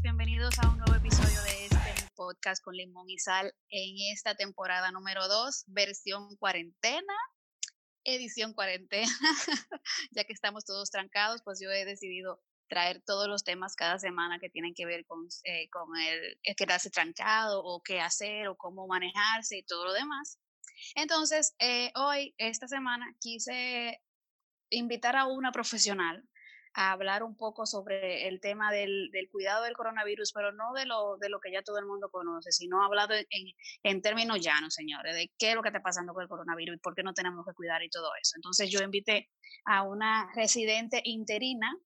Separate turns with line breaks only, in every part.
bienvenidos a un nuevo episodio de este podcast con Limón y Sal en esta temporada número 2, versión cuarentena, edición cuarentena, ya que estamos todos trancados, pues yo he decidido traer todos los temas cada semana que tienen que ver con, eh, con el, quedarse trancado o qué hacer o cómo manejarse y todo lo demás. Entonces, eh, hoy, esta semana, quise invitar a una profesional a hablar un poco sobre el tema del, del, cuidado del coronavirus, pero no de lo, de lo que ya todo el mundo conoce, sino hablado en, en, términos llanos, señores, de qué es lo que está pasando con el coronavirus y por qué no tenemos que cuidar y todo eso. Entonces yo invité a una residente interina,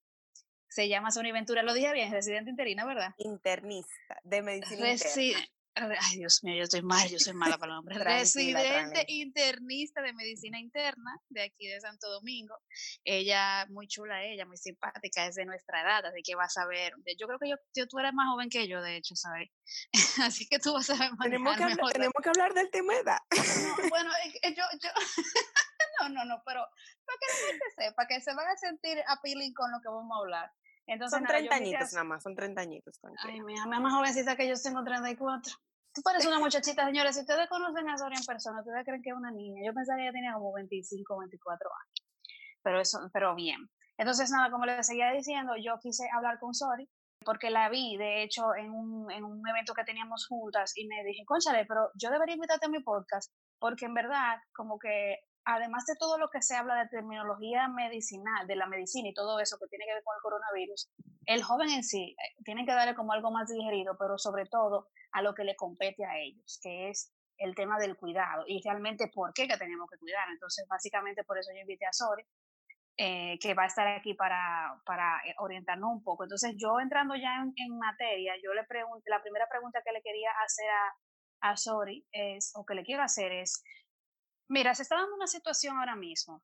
se llama Sony Ventura, lo dije bien, residente interina, ¿verdad?
Internista de medicina interna.
Ay, Dios mío, yo estoy mal, yo soy mala para el nombre. Residente internista de medicina interna de aquí de Santo Domingo. Ella, muy chula, ella, muy simpática, es de nuestra edad, así que vas a ver. Yo creo que yo, tú eres más joven que yo, de hecho, ¿sabes? así que tú vas a ver
tenemos que, hablar, tenemos que hablar del tema de edad.
bueno, yo, yo no, no, no, pero para que la gente sepa, que se van a sentir appealing con lo que vamos a hablar.
Entonces, son 30 añitos nada más, son 30 añitos.
Ay, mi hija, más jovencita que yo tengo 34. Tú pareces una muchachita, señores. Si ustedes conocen a Soria en persona, ustedes creen que es una niña. Yo pensaba que ella tenía como 25, 24 años. Pero eso, pero bien. Entonces, nada, como les seguía diciendo, yo quise hablar con Sori porque la vi, de hecho, en un, en un evento que teníamos juntas y me dije, conchale, pero yo debería invitarte a mi podcast porque en verdad, como que además de todo lo que se habla de terminología medicinal, de la medicina y todo eso que tiene que ver con el coronavirus, el joven en sí eh, tiene que darle como algo más digerido, pero sobre todo a lo que le compete a ellos, que es el tema del cuidado y realmente por qué que tenemos que cuidar. Entonces, básicamente por eso yo invité a Sori, eh, que va a estar aquí para, para eh, orientarnos un poco. Entonces, yo entrando ya en, materia, yo le pregunté, la primera pregunta que le quería hacer a, a Sori es, o que le quiero hacer es, mira, se está dando una situación ahora mismo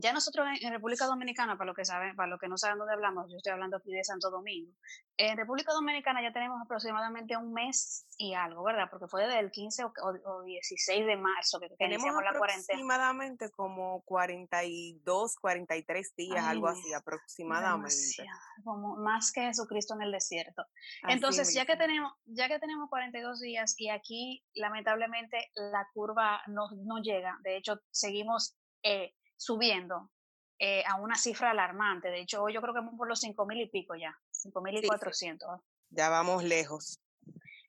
ya nosotros en, República Dominicana, para lo que saben, para los que no saben dónde hablamos, yo estoy hablando aquí de Santo Domingo. En República Dominicana ya tenemos aproximadamente un mes y algo, ¿verdad? Porque fue desde el 15 o, 16 de marzo que
tenemos la cuarentena. Aproximadamente como 42, 43 días, algo así, aproximadamente.
Como más que Jesucristo en el desierto. Entonces, ya que tenemos, ya que tenemos 42 días y aquí lamentablemente la curva no, no llega, de hecho seguimos eh, subiendo eh, a una cifra alarmante. De hecho, hoy yo creo que vamos por los cinco mil y pico ya, cinco mil y cuatrocientos.
Ya vamos lejos.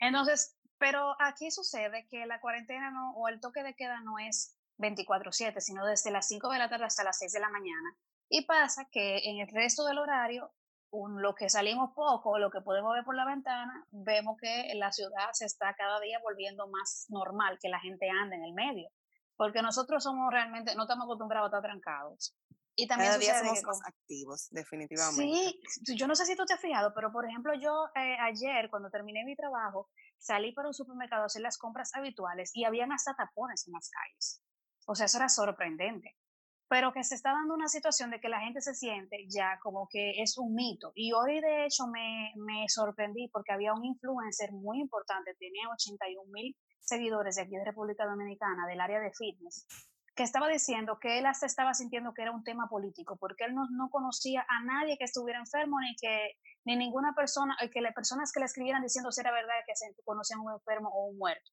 Entonces, pero aquí sucede que la cuarentena no, o el toque de queda no es 24/7, sino desde las 5 de la tarde hasta las 6 de la mañana. Y pasa que en el resto del horario, un, lo que salimos poco, lo que podemos ver por la ventana, vemos que la ciudad se está cada día volviendo más normal, que la gente anda en el medio porque nosotros somos realmente, no estamos acostumbrados a estar trancados.
Y también Cada día somos más activos, definitivamente.
Sí, yo no sé si tú te has fijado, pero por ejemplo, yo eh, ayer, cuando terminé mi trabajo, salí para un supermercado a hacer las compras habituales y habían hasta tapones en las calles. O sea, eso era sorprendente. Pero que se está dando una situación de que la gente se siente ya como que es un mito. Y hoy, de hecho, me, me sorprendí porque había un influencer muy importante, tenía 81 mil seguidores de aquí de República Dominicana, del área de fitness, que estaba diciendo que él hasta estaba sintiendo que era un tema político, porque él no, no conocía a nadie que estuviera enfermo, ni que ni ninguna persona, eh, que las personas que le escribieran diciendo si era verdad que se conocían un enfermo o un muerto.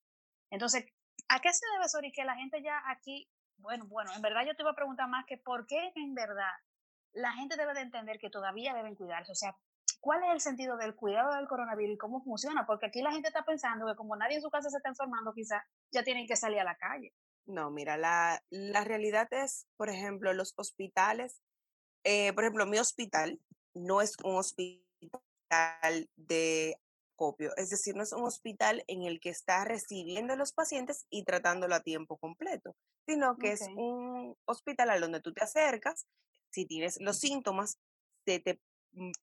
Entonces, ¿a qué se debe, Sori, que la gente ya aquí, bueno, bueno, en verdad yo te iba a preguntar más que por qué en verdad la gente debe de entender que todavía deben cuidarse, o sea, ¿Cuál es el sentido del cuidado del coronavirus y cómo funciona? Porque aquí la gente está pensando que como nadie en su casa se está enfermando, quizás ya tienen que salir a la calle.
No, mira, la, la realidad es, por ejemplo, los hospitales, eh, por ejemplo, mi hospital no es un hospital de copio, es decir, no es un hospital en el que está recibiendo a los pacientes y tratándolo a tiempo completo, sino que es un hospital al donde tú te acercas, si tienes los síntomas, se te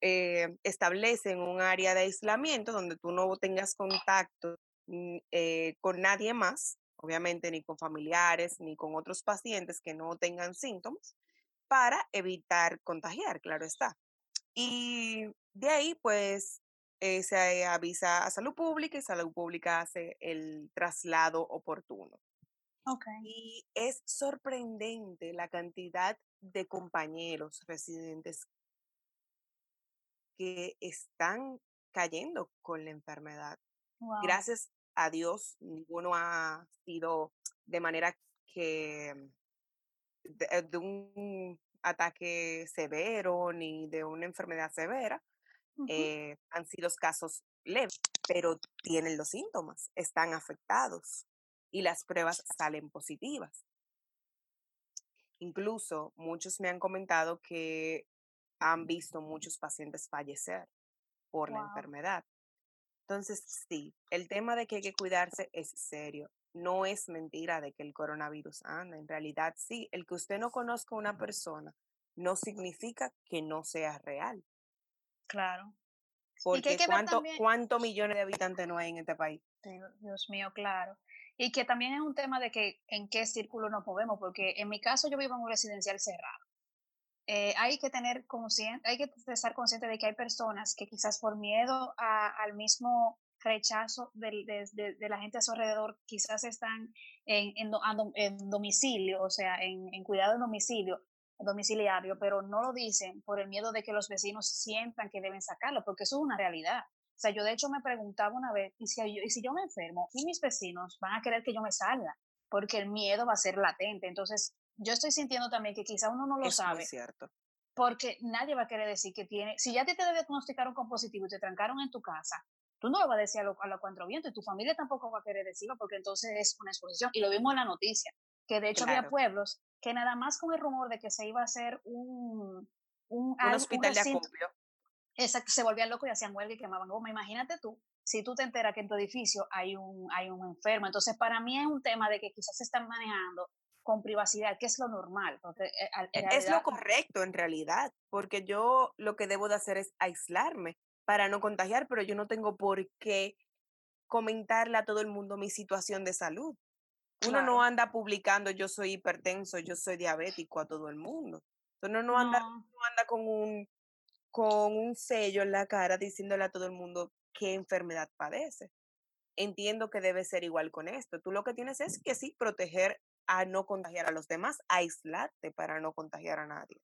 eh, establecen un área de aislamiento donde tú no tengas contacto mm, eh, con nadie más, obviamente ni con familiares ni con otros pacientes que no tengan síntomas, para evitar contagiar, claro está. Y de ahí, pues, eh, se avisa a salud pública y salud pública hace el traslado oportuno.
Okay.
Y es sorprendente la cantidad de compañeros residentes que están cayendo con la enfermedad. Gracias a Dios, ninguno ha sido de manera que de, de, un ataque severo ni de una enfermedad severa. eh, han sido casos leves, pero tienen los síntomas, están afectados y las pruebas salen positivas. Incluso muchos me han comentado que han visto muchos pacientes fallecer por la enfermedad. Entonces, sí, el tema de que hay que cuidarse es serio. No es mentira de que el coronavirus anda. En realidad, sí, el que usted no conozca a una persona no significa que no sea real.
Claro. Hay
Porque
que ver
¿cuánto,
también,
cuántos millones de habitantes no hay en este país?
Dios Dios mío, claro. Y que también es un tema de que en qué círculo nos movemos, porque en mi caso yo vivo en un residencial cerrado. Eh, hay que tener consciente, hay que estar consciente de que hay personas que quizás por miedo al mismo rechazo de, de- de la gente a su alrededor, quizás están en, en en domicilio, o sea, en, en cuidado en domicilio, domiciliario, pero no lo dicen por el miedo de que los vecinos sientan que deben sacarlo, porque eso es una realidad. O sea, yo de hecho me preguntaba una vez, ¿y si, yo, y si yo me enfermo y mis vecinos van a querer que yo me salga? Porque el miedo va a ser latente. Entonces, yo estoy sintiendo también que quizá uno no lo sabe,
cierto.
porque nadie va a querer decir que tiene, si ya ti te diagnosticaron con positivo y te trancaron en tu casa, tú no lo vas a decir a los a los cuatro vientos y tu familia tampoco va a querer decirlo porque entonces es una exposición. Y lo vimos en la noticia, que de hecho había pueblos que nada más con el rumor de que se iba a hacer un, un,
Un
al- un
hospital de acopio.
exacto, se volvían locos y hacían huelga y quemaban goma. Imagínate tú, si tú te enteras que en tu edificio hay un, hay un enfermo. Entonces, para mí es un tema de que quizás se están manejando con privacidad, que es lo normal, porque eh, al- en
E- Es lo
realidad
correcto en realidad, porque yo lo que debo de hacer es aislarme para no contagiar, pero yo no tengo por qué comentarle a todo el mundo mi situación de salud. Uno no anda publicando yo soy hipertenso, yo soy diabético a todo el mundo. Uno no anda,
No,
no anda con un, con un sello en la cara diciéndole a todo el mundo qué enfermedad padece. Entiendo que debe ser igual con esto. Tú lo que tienes es que sí, proteger a no contagiar a los demás, aislarte para no contagiar a nadie.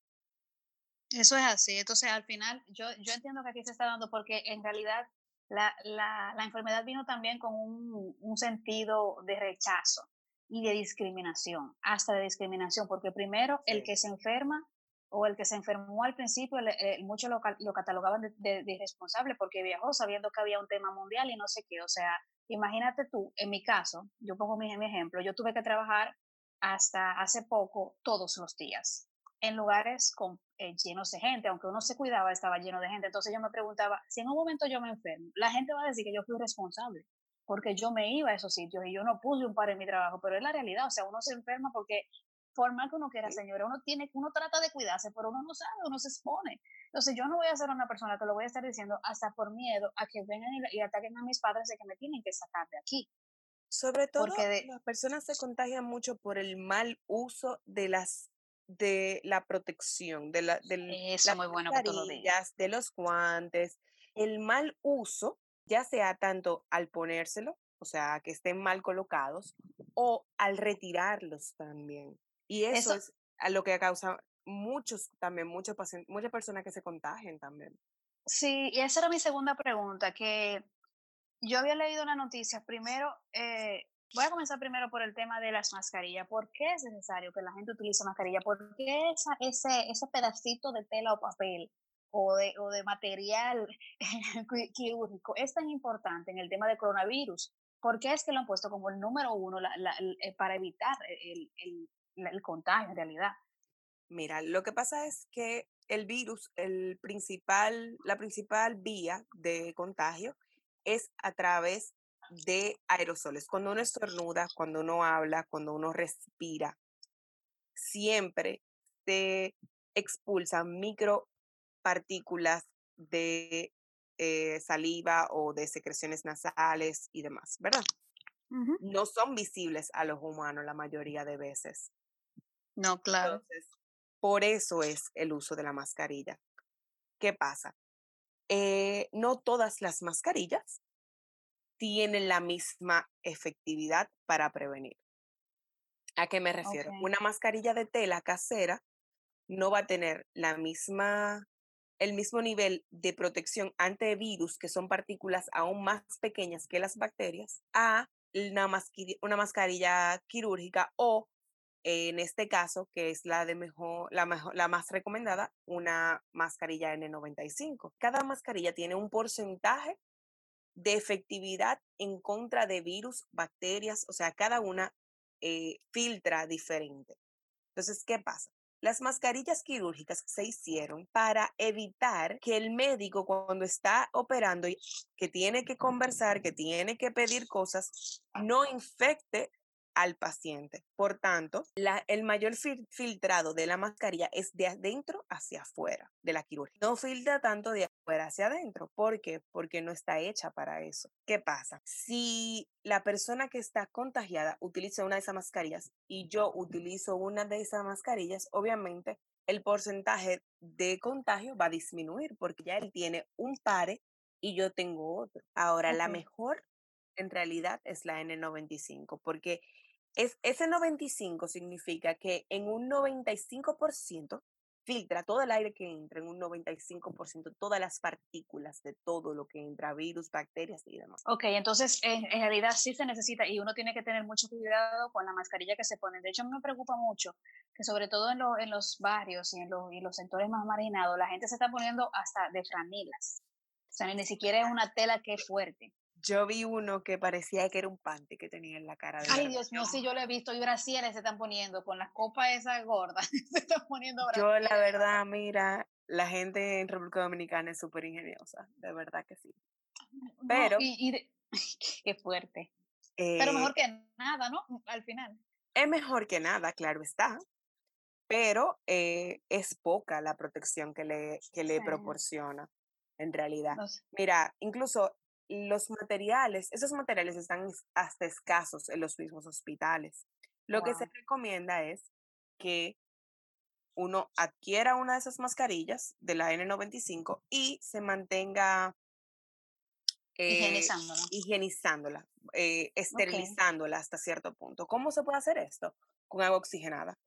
eso es así. Entonces, al final, yo, yo entiendo que aquí se está dando porque en realidad la, la, la enfermedad vino también con un, un sentido de rechazo y de discriminación, hasta de discriminación, porque primero el que se enferma o el que se enfermó al principio, eh, muchos lo, ca- lo catalogaban de, de- de irresponsable porque viajó sabiendo que había un tema mundial y no sé qué. O sea, imagínate tú, en mi caso, yo pongo mi, mi ejemplo, yo tuve que trabajar hasta hace poco todos los días en lugares con, eh, llenos de gente, aunque uno se cuidaba, estaba lleno de gente. Entonces yo me preguntaba, si en un momento yo me enfermo, la gente va a decir que yo fui responsable, porque yo me iba a esos sitios y yo no puse un par en mi trabajo, pero es la realidad, o sea, uno se enferma porque por más que uno quiera, señora, uno tiene, uno trata de cuidarse, pero uno no sabe, uno se expone. Entonces yo no voy a ser una persona que lo voy a estar diciendo hasta por miedo a que vengan y, y ataquen a mis padres de que me tienen que sacar de aquí,
Sobre todo,
de,
las personas se contagian mucho por el mal uso de las de la protección, de la, del,
eso
las
muy bueno que tú lo digas.
mascarillas, de los guantes, el mal uso, ya sea tanto al ponérselo, o sea, que estén mal colocados, o al retirarlos también. Y eso
Eso,
es a lo que causa muchos también, muchos pacientes, muchas personas que se contagian también.
sí, y esa era mi segunda pregunta, que yo había leído una noticia, primero, eh, voy a comenzar primero por el tema de las mascarillas. ¿Por qué es necesario que la gente utilice mascarilla? ¿Por qué esa, ese, ese pedacito de tela o papel o de, o de material qui- quirúrgico es tan importante en el tema del coronavirus? ¿Por qué es que lo han puesto como el número uno la- la- el- eh, para evitar el, el, la- el contagio en realidad?
Mira, lo que pasa es que el virus, el principal, la principal vía de contagio es a través de aerosoles. Cuando uno estornuda, cuando uno habla, cuando uno respira, siempre se expulsan micropartículas de eh, saliva o de secreciones nasales y demás, ¿verdad? No son visibles a los humanos la mayoría de veces.
No, claro.
Entonces, por eso es el uso de la mascarilla. ¿Qué pasa? Eh, no todas las mascarillas tienen la misma efectividad para prevenir. ¿A qué me refiero? Una mascarilla de tela casera no va a tener la misma el mismo nivel de protección ante virus, que son partículas aún más pequeñas que las bacterias, a una, una mascarilla quirúrgica o en este caso, que es la de mejor, la mejor, la más recomendada, una mascarilla N95. Cada mascarilla tiene un porcentaje de efectividad en contra de virus, bacterias, o sea, cada una eh, filtra diferente. Entonces, ¿qué pasa? Las mascarillas quirúrgicas se hicieron para evitar que el médico cuando está operando que tiene que conversar, que tiene que pedir cosas, no infecte al paciente. Por tanto, el mayor filtrado de la mascarilla es de adentro hacia afuera de la quirúrgica. No filtra tanto de afuera hacia adentro. ¿Por qué? Porque no está hecha para eso. ¿Qué pasa? Si la persona que está contagiada utiliza una de esas mascarillas y yo utilizo una de esas mascarillas, obviamente el porcentaje de contagio va a disminuir porque ya él tiene un pare y yo tengo otro. Ahora, la mejor en realidad es la N95 porque es, ese 95 significa que en un 95% filtra todo el aire que entra, en un 95% todas las partículas de todo lo que entra, virus, bacterias y demás.
Ok, entonces en, realidad sí se necesita y uno tiene que tener mucho cuidado con la mascarilla que se pone. De hecho, me preocupa mucho que sobre todo en, en los barrios y en, los, y los sectores más marginados, la gente se está poniendo hasta de franilas. O sea, ni siquiera es una tela que es fuerte.
Yo vi uno que parecía que era un pante que tenía en la cara. De
Ay, Dios mío, sí, yo lo he visto. Y brasieres se están poniendo con las copas esas gordas. se están poniendo
Yo, la verdad, mira, la gente en República Dominicana es súper ingeniosa. De verdad que sí. Pero.
y, qué fuerte. pero mejor eh que nada, ¿no? Al final.
Es mejor que nada, claro está. Pero eh, es poca la protección que le, que le proporciona, en realidad. Mira, incluso los materiales, esos materiales están hasta escasos en los mismos hospitales. Lo que se recomienda es que uno adquiera una de esas mascarillas de la N95 y se mantenga
eh,
higienizándola, eh, esterilizándola hasta cierto punto. ¿Cómo se puede hacer esto? Con agua oxigenada.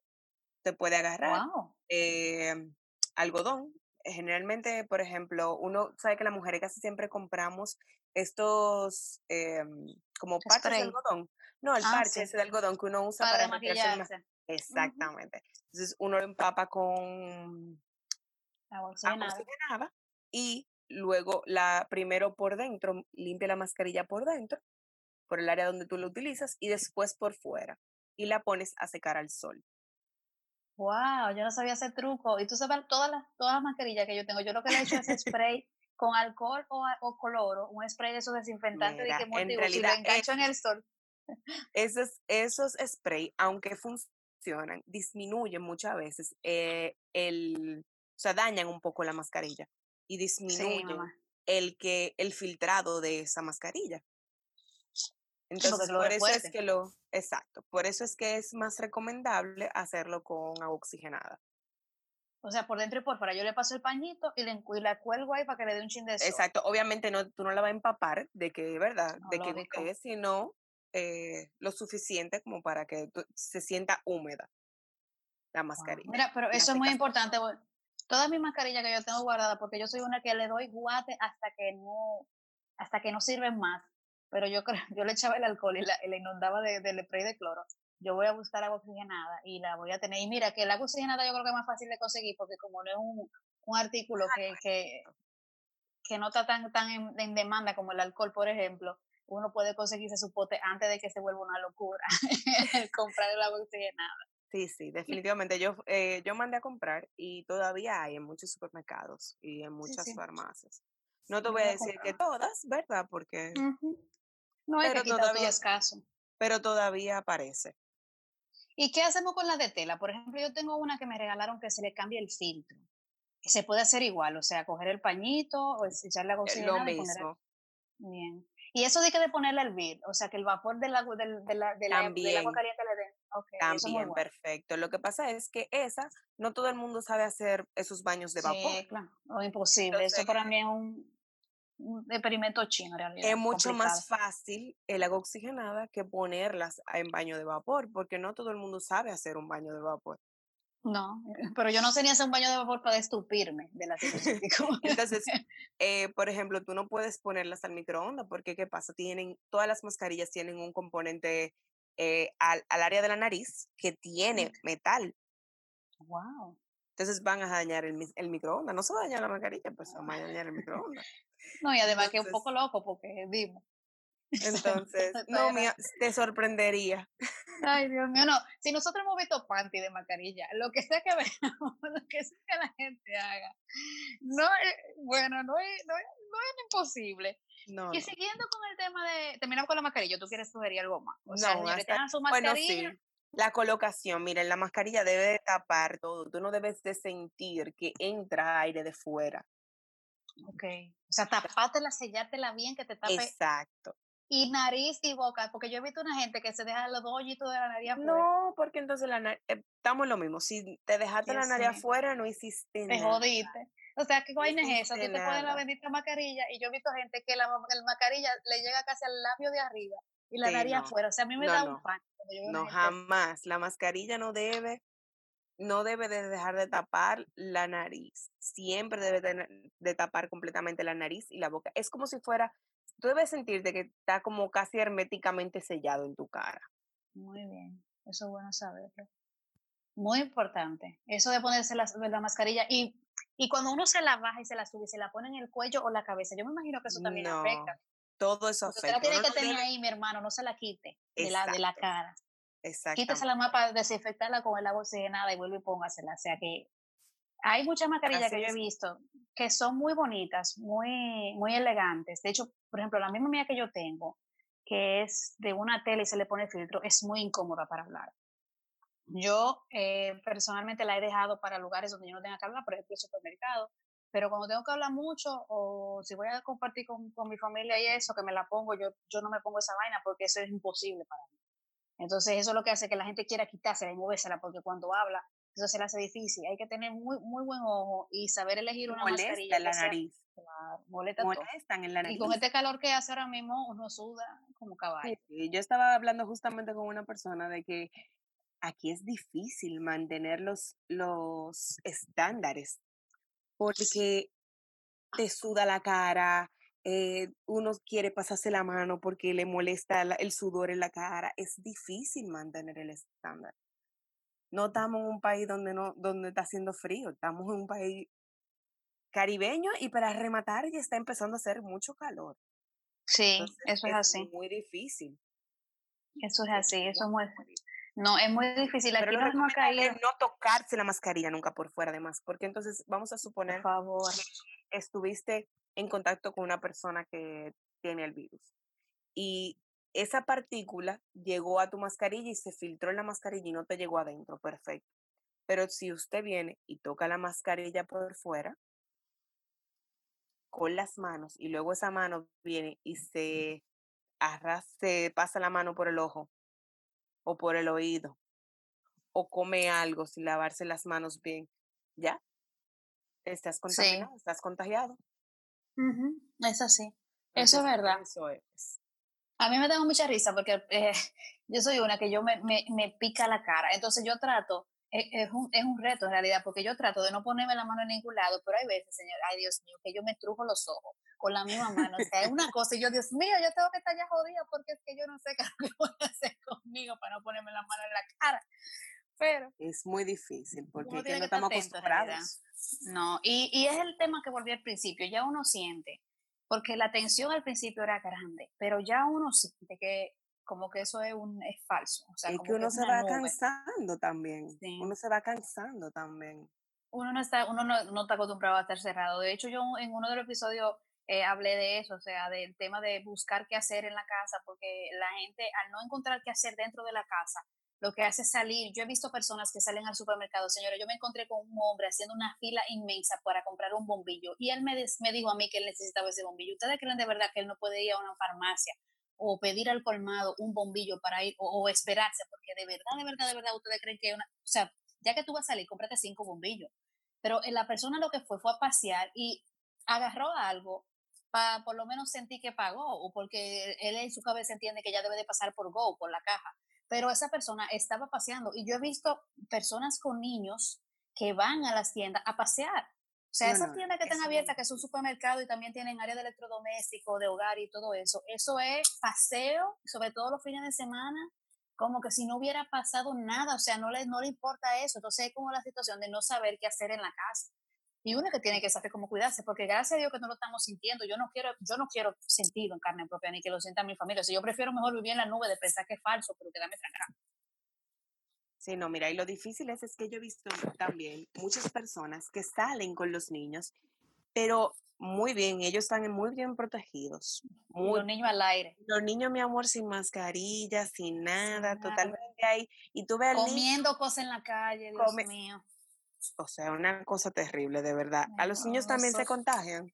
Se puede agarrar em, algodón. Generalmente, por ejemplo, uno sabe que las mujeres casi siempre compramos estos em, como parches de algodón. No, el ah, parche ese de algodón que uno usa para,
maquillarse.
Exactamente. Entonces uno lo empapa con
agua oxigenada.
y luego la primero por dentro, limpia la mascarilla por dentro, por el área donde tú lo utilizas y después por fuera y la pones a secar al sol.
Wow, yo no sabía ese truco. Y tú sabes todas las, todas las mascarillas que yo tengo. Yo lo que le he hecho es spray con alcohol o, o cloro, un spray de esos desinfectantes de que en realidad, engancho en el sol.
Esos, esos spray, aunque funcionan, disminuyen muchas veces eh, el, o sea, dañan un poco la mascarilla y disminuyen el que el filtrado de esa mascarilla. Entonces, por eso es que lo, exacto, por eso es que es más recomendable hacerlo con agua oxigenada.
O sea, por dentro y por fuera. Yo le paso el pañito y, le, y la cuelgo ahí para que le dé un chin de sol.
Exacto. Obviamente no, tú no la vas a empapar de que, ¿verdad? de que es, sino eh, lo suficiente como para que se sienta húmeda la mascarilla.
Mira, pero eso es muy importante. Todas mis mascarillas que yo tengo guardadas, porque yo soy una que le doy guate hasta que no, hasta que no sirven más. Pero yo yo le echaba el alcohol y la, le inundaba de, del spray de cloro yo voy a buscar agua oxigenada y la voy a tener. Y mira, que el agua oxigenada yo creo que es más fácil de conseguir porque como no es un, un artículo que, que, que, no está tan, tan en, demanda como el alcohol, por ejemplo, uno puede conseguirse su pote antes de que se vuelva una locura comprar el agua oxigenada.
Sí, sí, definitivamente. Yo, eh, yo mandé a comprar y todavía hay en muchos supermercados y en muchas farmacias. No te voy a decir que todas, ¿verdad? Porque...
No hay que todavía escaso.
Pero todavía aparece.
¿Y qué hacemos con la de tela? Por ejemplo, yo tengo una que me regalaron que se le cambie el filtro. Se puede hacer igual, o sea, coger el pañito o echarle agua
Lo mismo.
Bien. Y eso de que de ponerle el vir, o sea, que el vapor del agua, del, del, del, agua caliente le dé. Okay,
También, perfecto. Lo que pasa es que esa, no todo el mundo sabe hacer esos baños de vapor.
Sí, claro. O imposible. eso para mí es un, un experimento chino, realidad.
Es mucho más fácil el agua oxigenada que ponerlas en baño de vapor, porque no todo el mundo sabe hacer un baño de vapor.
No, pero yo no sé ni hacer un baño de vapor para estupirme de la situación.
Entonces, eh, por ejemplo, tú no puedes ponerlas al microondas porque, ¿qué pasa? Tienen, todas las mascarillas tienen un componente eh, al, al, área de la nariz que tiene metal.
Wow.
Entonces van a dañar el, el microondas. No se va a dañar la mascarilla, pues se va a dañar el microondas.
No, y además que es un poco loco porque vimos.
Entonces, no, mía, te sorprendería.
Ay, Dios mío, no. Si nosotros hemos visto panty de mascarilla, lo que sea que veamos, lo que sea que la gente haga, no es, bueno, no es, no es, no es imposible. No, y siguiendo con el tema de, terminamos con la mascarilla, ¿tú quieres sugerir algo más? O sea, hasta, su mascarilla.
Bueno, sí. La colocación, miren, la mascarilla debe tapar todo. Tú no debes de sentir que entra aire de fuera.
Ok. O sea, tapátela, sellártela bien, que te tape.
Exacto
y nariz y boca, porque yo he visto una gente que se deja los dos hoyitos de la nariz afuera.
No, porque entonces la nariz, eh, estamos lo mismo, si te dejaste la nariz afuera, no hiciste
nada. Te jodiste. O sea, ¿qué vaina es esa? Tú te pones la bendita mascarilla y yo he visto gente que la, mascarilla le llega casi al labio de arriba y la nariz afuera. O sea, a mí me da un pánico.
No, jamás. La mascarilla no debe, no debe de dejar de tapar la nariz. Siempre debe de, de tapar completamente la nariz y la boca. Es como si fuera tú debes sentirte que está como casi herméticamente sellado en tu cara.
Muy bien, eso es bueno saberlo. Muy importante, eso de ponerse la, la mascarilla y, y cuando uno se la baja y se la sube y se la pone en el cuello o la cabeza, yo me imagino que eso también no, afecta.
Todo eso afecta. Usted
la tiene que tener ahí, mi hermano, no se la quite de la, de la cara. Exacto. Quítese la mapa, desinfectarla con el agua oxigenada y vuelve y póngasela. O sea que hay muchas mascarillas que yo he visto que son muy bonitas, muy, muy elegantes. De hecho, por ejemplo, la misma mía que yo tengo, que es de una tela y se le pone filtro, es muy incómoda para hablar. Yo eh, personalmente la he dejado para lugares donde yo no tenga que hablar, por ejemplo, el supermercado, pero cuando tengo que hablar mucho o si voy a compartir con, con, mi familia y eso, que me la pongo, yo, yo no me pongo esa vaina porque eso es imposible para mí. Entonces eso es lo que hace que la gente quiera quitársela y movérsela porque cuando habla eso se le hace difícil. Hay que tener muy, muy buen ojo y saber elegir una
molesta
mascarilla.
la nariz.
molesta
Molestan en la nariz.
Y con este calor que hace ahora mismo, uno suda como caballo.
Yo estaba hablando justamente con una persona de que aquí es difícil mantener los, los estándares porque te suda la cara, eh, uno quiere pasarse la mano porque le molesta el sudor en la cara. Es difícil mantener el estándar no estamos en un país donde no donde está haciendo frío, estamos en un país caribeño y para rematar ya está empezando a hacer mucho calor.
Sí, eso es, así.
Muy difícil.
Eso es así, eso es muy no, es muy difícil. Aquí no, no,
no tocarse la mascarilla nunca por fuera, además, porque entonces vamos a suponer
por favor.
estuviste en contacto con una persona que tiene el virus y esa partícula llegó a tu mascarilla y se filtró en la mascarilla y no te llegó adentro, perfecto. Pero si usted viene y toca la mascarilla por fuera, con las manos, y luego esa mano viene y se arrastra, se pasa la mano por el ojo o por el oído, o come algo sin lavarse las manos bien, ¿ya? Estás contagiado, estás contagiado.
Es así. Eso es verdad.
Eso es.
A mí me da mucha risa porque eh, yo soy una que yo me, me, me, pica la cara. Entonces yo trato, es, es, un, es un reto en realidad, porque yo trato de no ponerme la mano en ningún lado, pero hay veces, señor, ay Dios mío, que yo me trujo los ojos con la misma mano. O sea, es una cosa y yo, Dios mío, yo tengo que estar ya jodida porque es que yo no sé qué voy a hacer conmigo para no ponerme la mano en la cara. Pero
es muy difícil porque no estamos acostumbrados.
No, y, y es el tema que volví al principio, ya uno siente porque la tensión al principio era grande, pero ya uno siente que como que eso es, un, es falso. O sea,
es que uno se va cansando también. Uno se va cansando también.
Uno no está, uno no, no, está acostumbrado a estar cerrado. De hecho, yo en uno de los episodios eh, hablé de eso, o sea, del tema de buscar qué hacer en la casa, porque la gente al no encontrar qué hacer dentro de la casa, lo que hace salir, yo he visto personas que salen al supermercado, señora, yo me encontré con un hombre haciendo una fila inmensa para comprar un bombillo y él me, dijo a mí que él necesitaba ese bombillo. ¿Ustedes creen de verdad que él no puede ir a una farmacia o pedir al colmado un bombillo para ir o, esperarse? Porque de verdad, de verdad, de verdad, ustedes creen que una, o sea, ya que tú vas a salir, cómprate cinco bombillos. Pero eh, la persona lo que fue fue a pasear y agarró algo para por lo menos sentir que pagó o porque él en su cabeza entiende que ya debe de pasar por Go, por la caja pero esa persona estaba paseando y yo he visto personas con niños que van a las tiendas a pasear. O sea, esas tiendas que están abiertas, que es un supermercado y también tienen área de electrodoméstico, de hogar y todo eso, eso es paseo, sobre todo los fines de semana, como que si no hubiera pasado nada, o sea, no le, no le importa eso. Entonces es como la situación de no saber qué hacer en la casa. Y uno que tiene que saber cómo cuidarse, porque gracias a Dios que no lo estamos sintiendo. Yo no quiero, yo no quiero sentirlo en carne propia, ni que lo sienta mi familia. O sea, yo prefiero mejor vivir en la nube de pensar que es falso, pero quedarme tranquila.
Sí, no, mira, y lo difícil es, es que yo he visto también muchas personas que salen con los niños, pero muy bien, ellos están muy bien protegidos. Muy,
los niños al aire.
Los niños, mi amor, sin mascarilla, sin nada, totalmente ahí. Y tú ves
Comiendo cosas en la calle, Dios mío
o sea, una cosa terrible, de verdad. ¿A los niños también se contagian?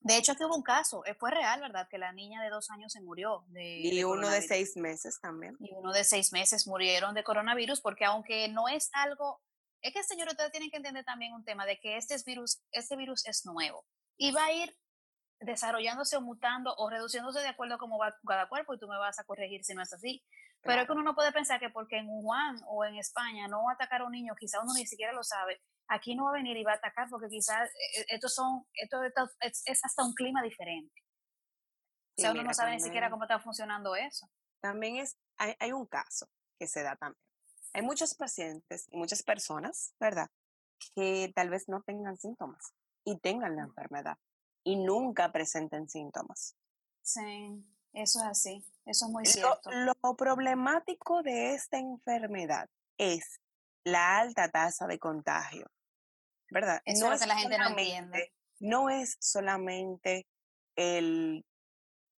De hecho, aquí hubo un caso, eh, fue real, ¿verdad? Que la niña de dos años se murió. De,
y uno de seis meses también.
Y uno de seis meses murieron de coronavirus, porque aunque no es algo, es que, señor, ustedes tienen que entender también un tema de que este virus, este virus es nuevo y va a ir desarrollándose o mutando o reduciéndose de acuerdo a cómo va cada cuerpo y tú me vas a corregir si no es así. Pero es que uno no puede pensar que porque en Wuhan o en España no va a atacar a un niño, quizá uno ni siquiera lo sabe, aquí no va a venir y va a atacar porque quizás eh, estos son, esto, es, hasta un clima diferente. o sea, uno no sabe ni siquiera cómo está funcionando eso.
También es, hay, hay un caso que se da también. Hay muchos pacientes y muchas personas, ¿verdad? Que tal vez no tengan síntomas y tengan la enfermedad y nunca presenten síntomas.
Sí, eso es así, eso es muy cierto.
Lo, problemático de esta enfermedad es la alta tasa de contagio, ¿verdad?
Eso no es que la gente no entiende.
No es solamente el,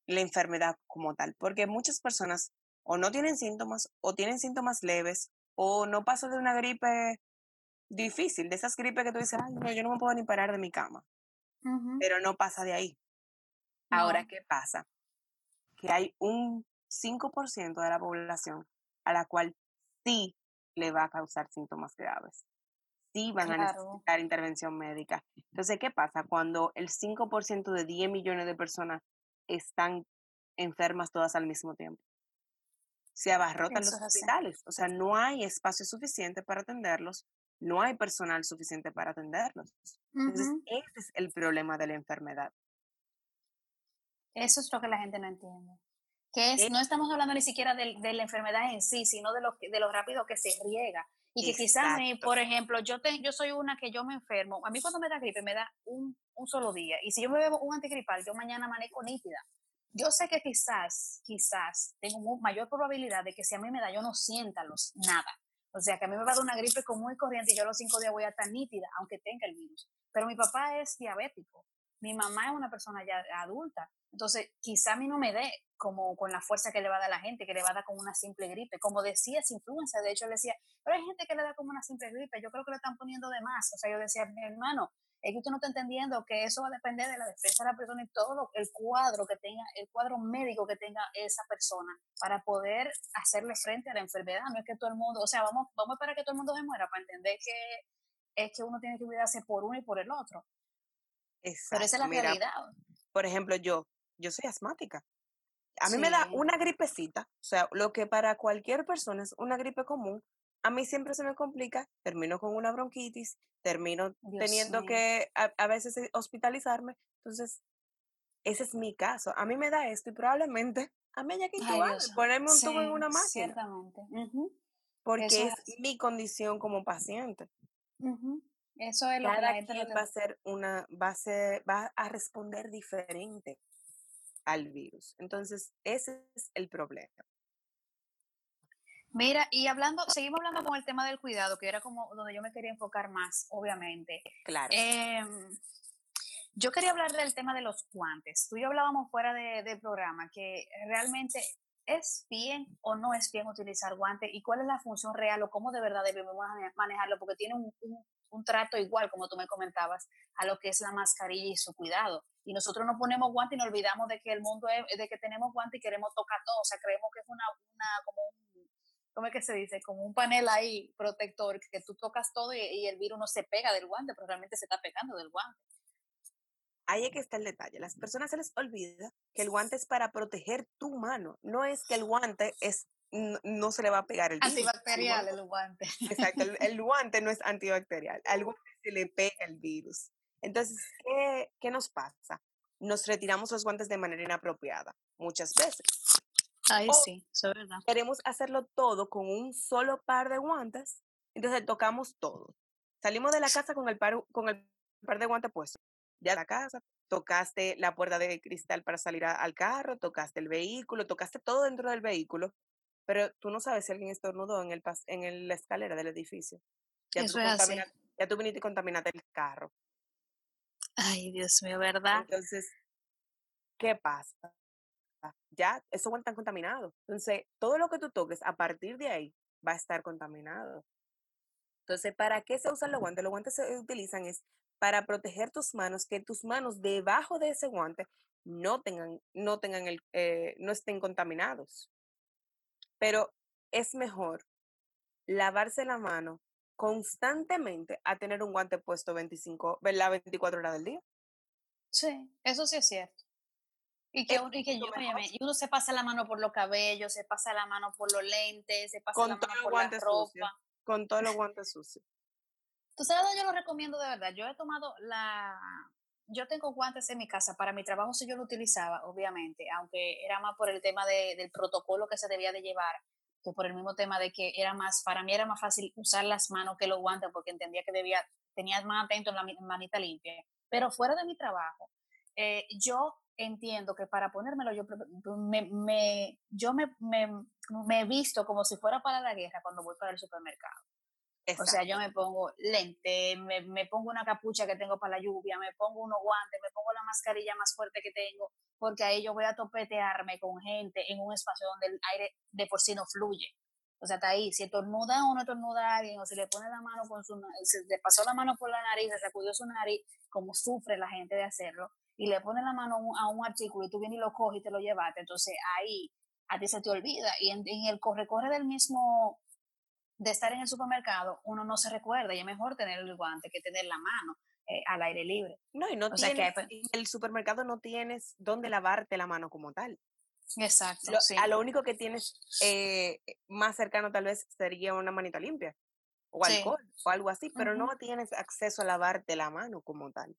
la enfermedad como tal, porque muchas personas o no tienen síntomas o tienen síntomas leves o no pasan de una gripe difícil, de esas gripes que tú dices, ay, no, yo no me puedo ni parar de mi cama pero no pasa de ahí. Ahora, ¿qué pasa? Que hay un 5% de la población a la cual sí le va a causar síntomas graves. Sí van a necesitar intervención médica. Entonces, ¿qué pasa? Cuando el 5% de 10 millones de personas están enfermas todas al mismo tiempo. Se abarrotan los hospitales. O sea, no hay espacio suficiente para atenderlos no hay personal suficiente para atenderlos. Entonces, ese es el problema de la enfermedad.
Eso es lo que la gente no entiende. Que es, no estamos hablando ni siquiera de, la enfermedad en sí, sino de lo, de lo rápido que se riega. Y que quizás, por ejemplo, yo, te, yo soy una que yo me enfermo. A mí cuando me da gripe me da un, un solo día. Y si yo me bebo un antigripal, yo mañana amanezco nítida. Yo sé que quizás, quizás tengo mayor probabilidad de que si a mí me da, yo no sienta los, nada. O sea, que a mí me va a dar una gripe común y corriente y yo a los cinco días voy a estar nítida, aunque tenga el virus. Pero mi papá es diabético, mi mamá es una persona ya adulta. Entonces, quizá a mí no me dé como con la fuerza que le va a dar la gente, que le va a dar como una simple gripe. Como decía, es influenza. De hecho, le decía, pero hay gente que le da como una simple gripe. Yo creo que le están poniendo de más. O sea, yo decía, mi hermano, es que usted no está entendiendo que eso va a depender de la defensa de la persona y todo el cuadro que tenga, el cuadro médico que tenga esa persona para poder hacerle frente a la enfermedad. No es que todo el mundo, o sea, vamos, vamos a esperar que todo el mundo se muera para entender que es que uno tiene que cuidarse por uno y por el otro. Pero esa es la realidad.
Por ejemplo, yo, yo soy asmática. A mí me da una gripecita, o sea, lo que para cualquier persona es una gripe común, a mí siempre se me complica, termino con una bronquitis, termino teniendo que a, veces eh, hospitalizarme. Entonces, ese es mi caso. A mí me da esto y probablemente a mí haya que ponerme un tubo en una máquina.
Ciertamente.
Porque es, mi condición como paciente.
Eso es lo que la gente
va a ser una, va a ser, va a responder diferente al virus. Entonces, ese es el problema.
Mira, y hablando, seguimos hablando con el tema del cuidado, que era como donde yo me quería enfocar más, obviamente.
Claro.
Em, yo quería hablar del tema de los guantes. Tú y yo hablábamos fuera del programa que realmente es bien o no es bien utilizar guantes y cuál es la función real o cómo de verdad debemos manejarlo, porque tiene un, un trato igual, como tú me comentabas, a lo que es la mascarilla y su cuidado. Y nosotros no ponemos guantes y nos olvidamos de que el mundo es, de que tenemos guantes y queremos tocar todo. O sea, creemos que es una, una como un ¿cómo es que se dice? Como un panel ahí protector que tú tocas todo y, el virus no se pega del guante, pero realmente se está pegando del guante.
ahí es que está el detalle. Las personas se les olvida que el guante es para proteger tu mano. No es que el guante es no, se le va a pegar el
virus. Antibacterial el guante.
Exacto, el, guante no es antibacterial. Al guante se le pega el virus. Entonces, ¿qué, ¿qué nos pasa? Nos retiramos los guantes de manera inapropiada, muchas veces.
Ay, sí, eso es verdad.
Queremos hacerlo todo con un solo par de guantes, entonces tocamos todo. Salimos de la casa con el par, con el par de guantes puestos. Ya la casa, tocaste la puerta de cristal para salir al carro, tocaste el vehículo, tocaste todo dentro del vehículo, pero tú no sabes si alguien estornudó en, el, en la escalera del edificio.
Ya Eso tú es así.
Ya tú viniste y contaminaste el carro.
Ay, Dios mío, ¿verdad?
Entonces, ¿qué pasa? Ya, eso estar contaminado. Entonces, todo lo que tú toques a partir de ahí va a estar contaminado. Entonces, ¿para qué se usan los guantes? Los guantes se utilizan es para proteger tus manos, que tus manos debajo de ese guante no tengan, no tengan el, eh, no estén contaminados. Pero es mejor lavarse la mano constantemente a tener un guante puesto 25, ¿verdad? 24 horas del día.
Sí, eso sí es cierto. Y que, y que yo, uno se pasa la mano por los cabellos, se pasa la mano por los lentes, se pasa la mano por la ropa.
con todos los guantes sucios.
Tú sabes, yo lo recomiendo de verdad. Yo he tomado la... Yo tengo guantes en mi casa. Para mi trabajo si yo lo utilizaba, obviamente, aunque era más por el tema de, del protocolo que se debía de llevar que por el mismo tema de que era más, para mí era más fácil usar las manos que los guantes porque entendía que debía, tenía más atento en la manita limpia. Pero fuera de mi trabajo, eh, yo entiendo que para ponérmelo, yo me, me yo me, me, visto como si fuera para la guerra cuando voy para el supermercado. O sea, yo me pongo lente, me, me, pongo una capucha que tengo para la lluvia, me pongo unos guantes, me pongo la mascarilla más fuerte que tengo, porque ahí yo voy a topetearme con gente en un espacio donde el aire de por sí no fluye. O sea, está ahí. Si estornuda o no estornuda a alguien, o si le pone la mano con su si le pasó la mano por la nariz, se sacudió su nariz, como sufre la gente de hacerlo, y le pone la mano a un artículo y tú vienes y lo coges y te lo llevaste, entonces ahí a ti se te olvida. Y en, en el corre-corre del mismo de estar en el supermercado, uno no se recuerda y es mejor tener el guante que tener la mano eh, al aire libre.
No, y no tienes, en el supermercado no tienes dónde lavarte la mano como tal.
Exacto.
A lo único que tienes eh, más cercano tal vez sería una manita limpia o alcohol o algo así, pero no tienes acceso a lavarte la mano como tal.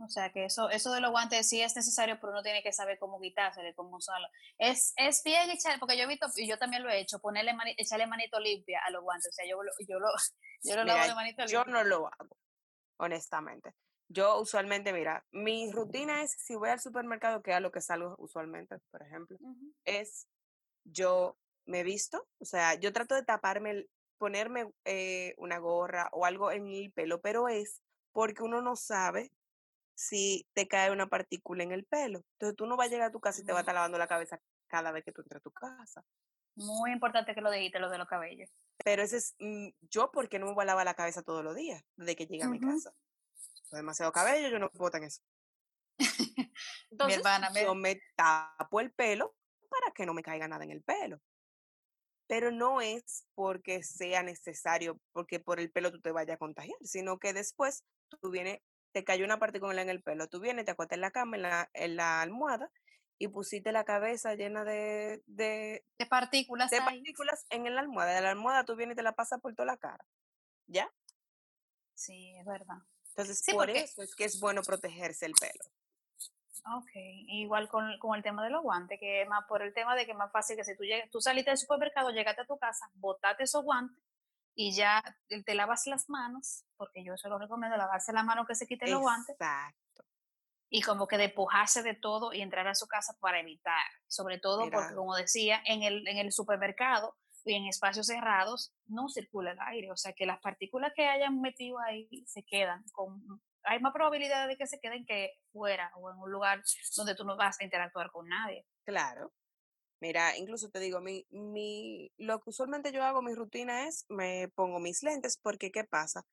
O sea que eso, eso de los guantes sí es necesario, pero uno tiene que saber cómo quitárselo, cómo usarlo. Es, es bien echar, porque yo he visto, y yo también lo he hecho, ponerle echarle manito limpia a los guantes. O sea, yo, yo lo, yo lo lavo de manito limpia.
Yo no lo hago, honestamente. Yo usualmente, mira, mi rutina es, si voy al supermercado, que es a lo que salgo usualmente, por ejemplo, es yo me visto, o sea, yo trato de taparme, ponerme eh, una gorra o algo en el pelo, pero es porque uno no sabe si te cae una partícula en el pelo. Entonces tú no vas a llegar a tu casa y te vas a estar lavando la cabeza cada vez que tú entres a tu casa.
Muy importante que lo dijiste, lo de los cabellos.
Pero ese es mm, yo porque no me voy a lavar la cabeza todos los días desde que llegue a mi casa. Tengo demasiado cabello, yo no puedo tener eso. Entonces, yo me tapo el pelo para que no me caiga nada en el pelo. Pero no es porque sea necesario, porque por el pelo tú te vayas a contagiar, sino que después tú vienes te cayó una partícula en el pelo, tú vienes, te acuestas en la cama, en la, en la almohada, y pusiste la cabeza llena de, de,
de partículas.
De partículas en la almohada. De la almohada tú vienes y te la pasas por toda la cara. ¿Ya?
Sí, es verdad.
Entonces, por eso es que es bueno protegerse el pelo.
Ok, igual con, con, el tema de los guantes, que es más por el tema de que es más fácil que si tú, llegas, tú saliste del supermercado, llegaste a tu casa, botaste esos guantes y ya te lavas las manos, porque yo eso lo recomiendo, lavarse la mano que se quite los guantes.
Exacto.
Y como que despojarse de todo y entrar a su casa para evitar, sobre todo porque como decía, en el, en el supermercado y en espacios cerrados no circula el aire, o sea que las partículas que hayan metido ahí se quedan con hay más probabilidad de que se queden que fuera o en un lugar donde tú no vas a interactuar con nadie.
Claro. Mira, incluso te digo, mi, mi, lo que usualmente yo hago, mi rutina es, me pongo mis lentes, porque ¿qué pasa?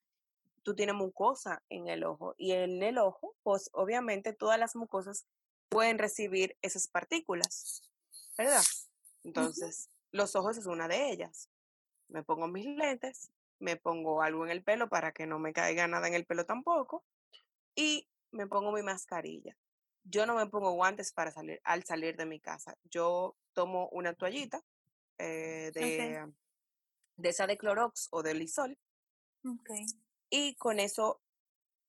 Tú tienes mucosa en el ojo y en el ojo, pues obviamente todas las mucosas pueden recibir esas partículas, ¿verdad? Entonces, los ojos es una de ellas. Me pongo mis lentes, me pongo algo en el pelo para que no me caiga nada en el pelo tampoco y me pongo mi mascarilla. Yo no me pongo guantes para salir al salir de mi casa. Yo tomo una toallita eh, de, de esa de Clorox o de Lisol. Y con eso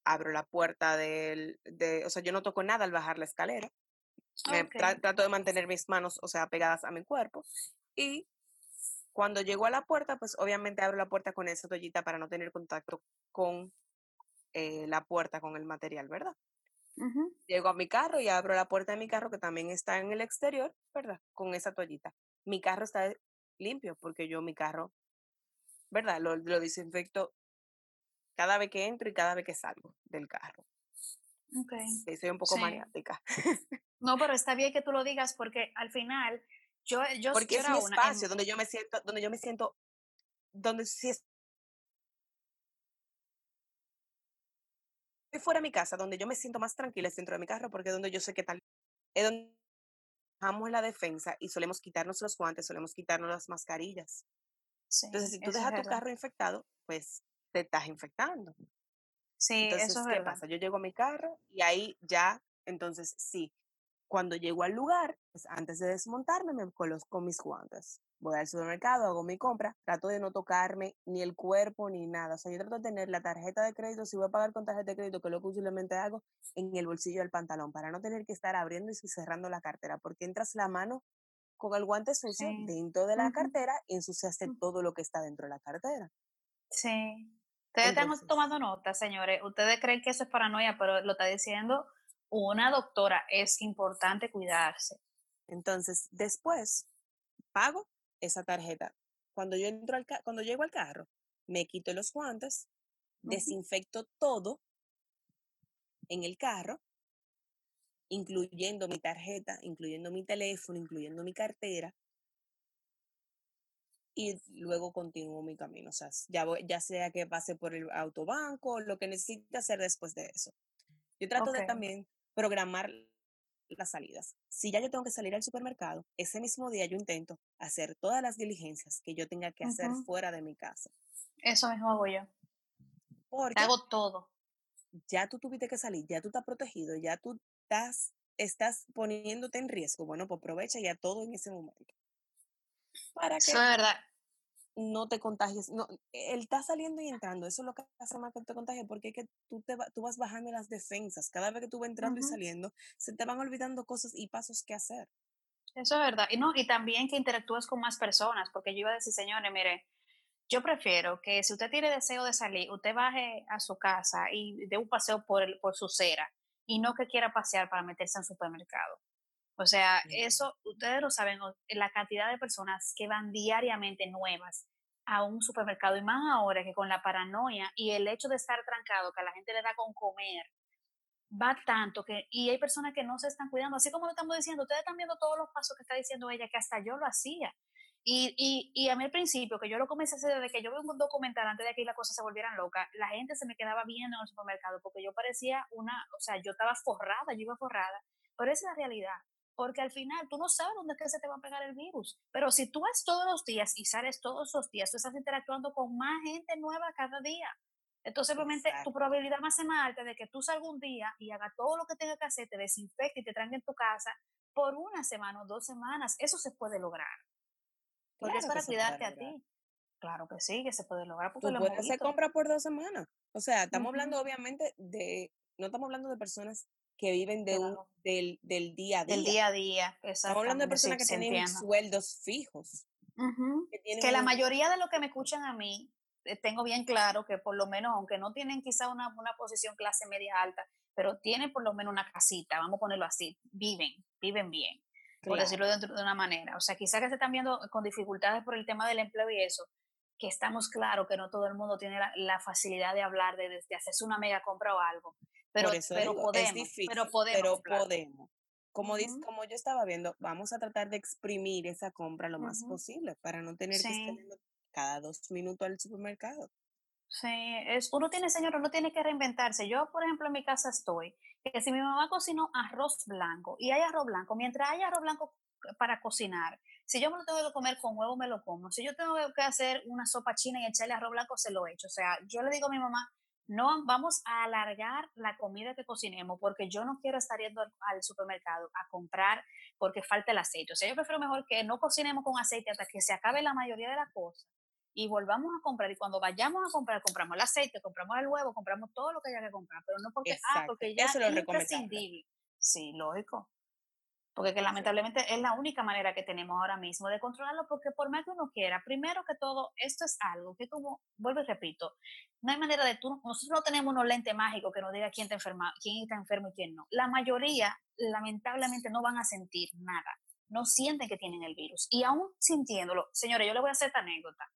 abro la puerta del, de, o sea, yo no toco nada al bajar la escalera. Me trato de mantener mis manos, o sea, pegadas a mi cuerpo. Y cuando llego a la puerta, pues obviamente abro la puerta con esa toallita para no tener contacto con eh, la puerta, con el material, ¿verdad? Llego a mi carro y abro la puerta de mi carro, que también está en el exterior, ¿verdad? Con esa toallita. Mi carro está limpio porque yo mi carro, ¿verdad? Lo, lo desinfecto cada vez que entro y cada vez que salgo del carro.
Ok.
soy un poco maniática.
No, pero está bien que tú lo digas porque al final yo, yo
Porque es mi espacio donde yo me siento, donde yo me siento, donde si fuera de mi casa, donde yo me siento más tranquila es dentro de mi carro, porque es donde yo sé que tal, es donde bajamos la defensa y solemos quitarnos los guantes, solemos quitarnos las mascarillas. Entonces, si tú dejas tu carro infectado, pues te estás infectando.
Sí,
entonces,
eso es
¿qué pasa? Yo llego a mi carro y ahí ya, entonces sí, cuando llego al lugar, pues antes de desmontarme me coloco mis guantes. Voy al supermercado, hago mi compra, trato de no tocarme ni el cuerpo ni nada. O sea, yo trato de tener la tarjeta de crédito, si voy a pagar con tarjeta de crédito, que es lo que usualmente hago, en el bolsillo del pantalón, para no tener que estar abriendo y cerrando la cartera, porque entras la mano con el guante sucio dentro de la cartera y ensuciaste mm. todo lo que está dentro de la cartera.
Sí. Ustedes están tomando nota, señores. Ustedes creen que eso es paranoia, pero lo está diciendo una doctora. Es importante cuidarse.
Entonces, después, pago esa tarjeta. Cuando yo entro al cuando llego al carro, me quito los guantes, desinfecto todo en el carro, incluyendo mi tarjeta, incluyendo mi teléfono, incluyendo mi cartera, y luego continúo mi camino. O sea, ya, ya sea que pase por el autobanco, lo que necesite hacer después de eso. Yo trato de también programar las salidas. Si ya yo tengo que salir al supermercado, ese mismo día yo intento hacer todas las diligencias que yo tenga que hacer fuera de mi casa.
Eso mismo hago yo. Porque hago todo.
Ya tú tuviste que salir, ya tú estás protegido, ya tú estás, estás poniéndote en riesgo. Bueno, pues aprovecha ya todo en ese momento para que
verdad.
No te contagies. No, él está saliendo y entrando, eso es lo que hace más que te contagie, porque es que tú, te tú vas bajando las defensas. Cada vez que tú vas entrando y saliendo, se te van olvidando cosas y pasos que hacer.
Eso es verdad. Y, no, y también que interactúes con más personas, porque yo iba a decir, señores, mire, yo prefiero que si usted tiene deseo de salir, usted baje a su casa y dé un paseo por, el, por su cera y no que quiera pasear para meterse en supermercado. O sea, eso, ustedes lo saben, la cantidad de personas que van diariamente nuevas a un supermercado y más ahora que con la paranoia y el hecho de estar trancado, que a la gente le da con comer, va tanto que, y hay personas que no se están cuidando, así como lo estamos diciendo, ustedes están viendo todos los pasos que está diciendo ella, que hasta yo lo hacía. Y, y, y a mí al principio, que yo lo comencé a hacer desde que yo vi un documental antes de que las cosas se volvieran locas, la gente se me quedaba viendo en el supermercado porque yo parecía una, o sea, yo estaba forrada, yo iba forrada, pero esa es la realidad porque al final tú no sabes dónde es que se te va a pegar el virus. Pero si tú vas todos los días y sales todos los días, tú estás interactuando con más gente nueva cada día. Entonces, obviamente, tu probabilidad más es más alta de que tú salgas un día y haga todo lo que tenga que hacer, te desinfecte y te traiga en tu casa por una semana o dos semanas. Eso se puede lograr. Porque es para cuidarte a ti. Claro que sí, que se puede lograr.
Porque tú puedes hacer compra por dos semanas. O sea, estamos hablando obviamente de, no estamos hablando de personas que viven de del, del, día a día.
Del día a día,
Estamos hablando de personas que tienen sueldos fijos.
que, la mayoría de los que me escuchan a mí, eh, tengo bien claro que por lo menos, aunque no tienen quizá una, una posición clase media alta, pero tienen por lo menos una casita, vamos a ponerlo así, viven, viven bien, por decirlo de, de, una manera. O sea, quizá que se están viendo con dificultades por el tema del empleo y eso, que estamos claros que no todo el mundo tiene la, facilidad de hablar, de, de, hacerse una mega compra o algo. Pero, pero podemos, pero podemos.
Pero podemos. Como, como yo estaba viendo, vamos a tratar de exprimir esa compra lo más posible para no tener que estar cada dos minutos al supermercado.
Sí, es, uno tiene, señor, uno tiene que reinventarse. Yo, por ejemplo, en mi casa estoy, que si mi mamá cocinó arroz blanco y hay arroz blanco, mientras hay arroz blanco para cocinar, si yo me lo tengo que comer con huevo, me lo como. Si yo tengo que hacer una sopa china y echarle arroz blanco, se lo echo. O sea, yo le digo a mi mamá, no vamos a alargar la comida que cocinemos porque yo no quiero estar yendo al, supermercado a comprar porque falta el aceite. O sea, yo prefiero mejor que no cocinemos con aceite hasta que se acabe la mayoría de las cosas y volvamos a comprar. Y cuando vayamos a comprar, compramos el aceite, compramos el huevo, compramos todo lo que haya que comprar, pero no porque, ah, porque ya es imprescindible. Sí, lógico. Porque que lamentablemente es la única manera que tenemos ahora mismo de controlarlo, porque por más que uno quiera, primero que todo, esto es algo que como, vuelvo y repito, no hay manera de tú, nosotros no tenemos unos lentes mágicos que nos diga quién está, enferma, quién está enfermo y quién no. La mayoría, lamentablemente, no van a sentir nada, no sienten que tienen el virus. Y aún sintiéndolo, señores, yo le voy a hacer esta anécdota,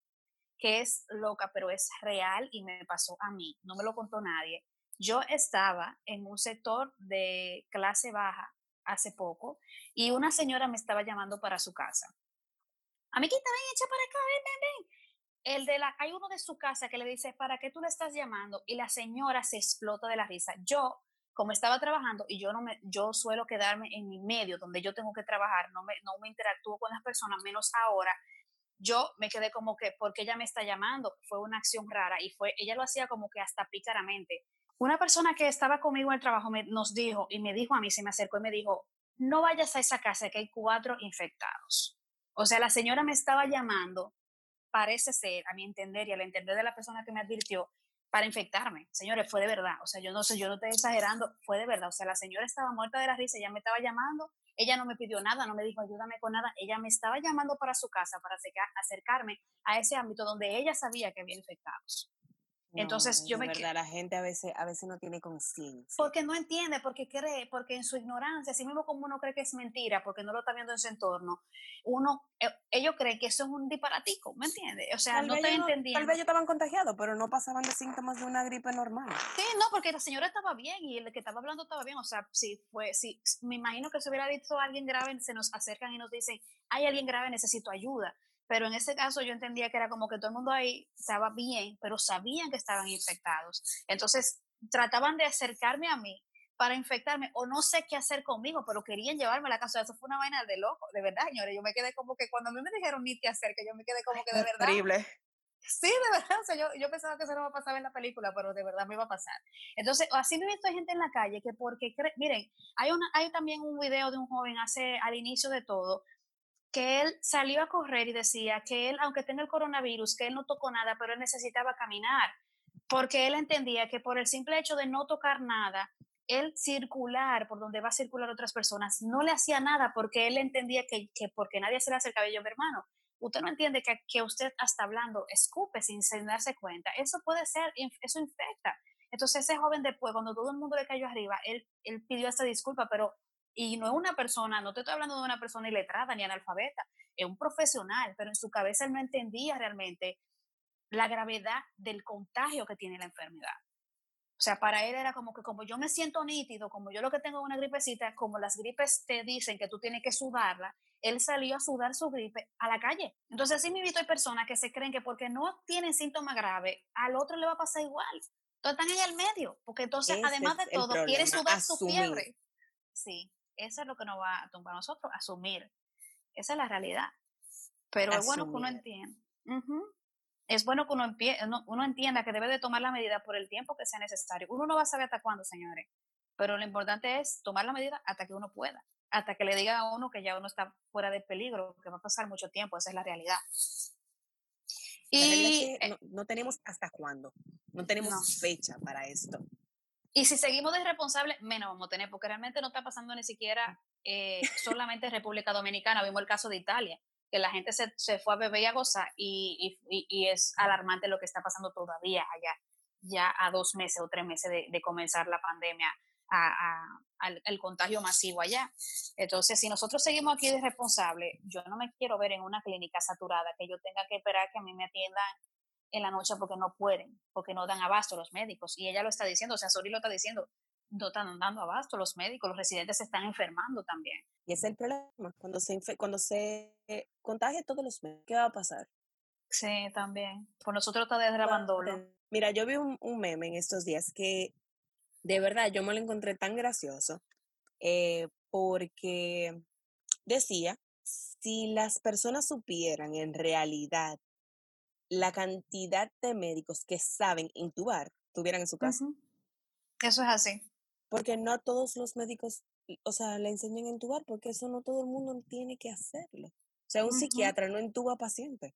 que es loca, pero es real y me pasó a mí, no me lo contó nadie. Yo estaba en un sector de clase baja hace poco y una señora me estaba llamando para su casa. Amiguita, ven, echa para acá, ven, ven, ven. El de la, hay uno de su casa que le dice, ¿para qué tú le estás llamando? Y la señora se explota de la risa. Yo, como estaba trabajando y yo no me, yo suelo quedarme en mi medio donde yo tengo que trabajar, no me, no me interactúo con las personas, menos ahora, yo me quedé como que, porque ella me está llamando? Fue una acción rara y fue, ella lo hacía como que hasta pícaramente. Una persona que estaba conmigo en el trabajo me, nos dijo y me dijo a mí, se me acercó y me dijo, no vayas a esa casa que hay cuatro infectados. O sea, la señora me estaba llamando, parece ser, a mi entender y al entender de la persona que me advirtió, para infectarme. Señores, fue de verdad. O sea, yo no sé, yo no estoy exagerando, fue de verdad. O sea, la señora estaba muerta de la risa, ella me estaba llamando, ella no me pidió nada, no me dijo ayúdame con nada, ella me estaba llamando para su casa para acercarme a ese ámbito donde ella sabía que había infectados. Entonces yo me
verdad, la gente a veces a veces no tiene conciencia.
Porque no entiende, porque cree, porque en su ignorancia, así mismo como uno cree que es mentira, porque no lo está viendo en su entorno, uno eh, ellos creen que eso es un disparatico, ¿me entiendes? O sea, no está entendiendo.
Tal vez ellos estaban contagiados, pero no pasaban de síntomas de una gripe normal.
Sí, no, porque la señora estaba bien y el que estaba hablando estaba bien, o sea, si fue si me imagino que si hubiera dicho alguien grave, se nos acercan y nos dicen, "Hay alguien grave, necesito ayuda." Pero en ese caso yo entendía que era como que todo el mundo ahí estaba bien, pero sabían que estaban infectados. Entonces trataban de acercarme a mí para infectarme o no sé qué hacer conmigo, pero querían llevarme a la casa. Eso fue una vaina de loco, de verdad, señores. Yo me quedé como que cuando a mí me dijeron ni te acerques, yo me quedé como que de verdad.
Terrible.
Sí, de verdad. O sea, yo, yo pensaba que eso no iba a pasar en la película, pero de verdad me iba a pasar. Entonces, así me he visto gente en la calle que porque, miren, hay, una, hay también un video de un joven hace al inicio de todo, que él salió a correr y decía que él, aunque tenga el coronavirus, que él no tocó nada, pero él necesitaba caminar, porque él entendía que por el simple hecho de no tocar nada, él circular por donde va a circular otras personas no le hacía nada porque él entendía que, que porque nadie se le hace el cabello, mi hermano. Usted no entiende que, que usted hasta hablando escupe sin, darse cuenta. Eso puede ser, eso infecta. Entonces ese joven después, cuando todo el mundo le cayó arriba, él, él pidió esta disculpa, pero y no es una persona, no te estoy hablando de una persona iletrada ni analfabeta, es un profesional, pero en su cabeza él no entendía realmente la gravedad del contagio que tiene la enfermedad. O sea, para él era como que como yo me siento nítido, como yo lo que tengo es una gripecita, como las gripes te dicen que tú tienes que sudarla, él salió a sudar su gripe a la calle. Entonces, sí me visto hay personas que se creen que porque no tienen síntomas graves, al otro le va a pasar igual. Entonces están en el medio, porque entonces, además de todo, quiere sudar su fiebre. Sí. Eso es lo que nos va a tumbar a nosotros, asumir. Esa es la realidad. Pero es bueno que uno entienda. Es bueno que uno, uno, entienda que debe de tomar la medida por el tiempo que sea necesario. Uno no va a saber hasta cuándo, señores. Pero lo importante es tomar la medida hasta que uno pueda. Hasta que le diga a uno que ya uno está fuera de peligro, que va a pasar mucho tiempo. Esa es la realidad.
Y no, tenemos hasta cuándo. No tenemos fecha para esto.
Y si seguimos de irresponsables, menos vamos a tener, porque realmente no está pasando ni siquiera eh, solamente en República Dominicana. Vimos el caso de Italia, que la gente se, se fue a beber y a gozar, y, y, y, es alarmante lo que está pasando todavía allá, ya a dos meses o tres meses de, de comenzar la pandemia, a, a, al, el contagio masivo allá. Entonces, si nosotros seguimos aquí de irresponsables, yo no me quiero ver en una clínica saturada, que yo tenga que esperar que a mí me atiendan en la noche porque no pueden, porque no dan abasto los médicos. Y ella lo está diciendo, o sea, Sori lo está diciendo, no están dando abasto los médicos, los residentes se están enfermando también.
Y ese es el problema, cuando se, cuando se contagie todos los médicos, ¿qué va a pasar?
Sí, también. Por nosotros está desgrabándolo.
Mira, yo vi un, un, meme en estos días que de verdad yo me lo encontré tan gracioso eh, porque decía, si las personas supieran en realidad la cantidad de médicos que saben intubar, estuvieran en su casa.
Eso es así.
Porque no todos los médicos, o sea, le enseñan a entubar, porque eso no todo el mundo tiene que hacerlo. O sea, un psiquiatra no entuba pacientes.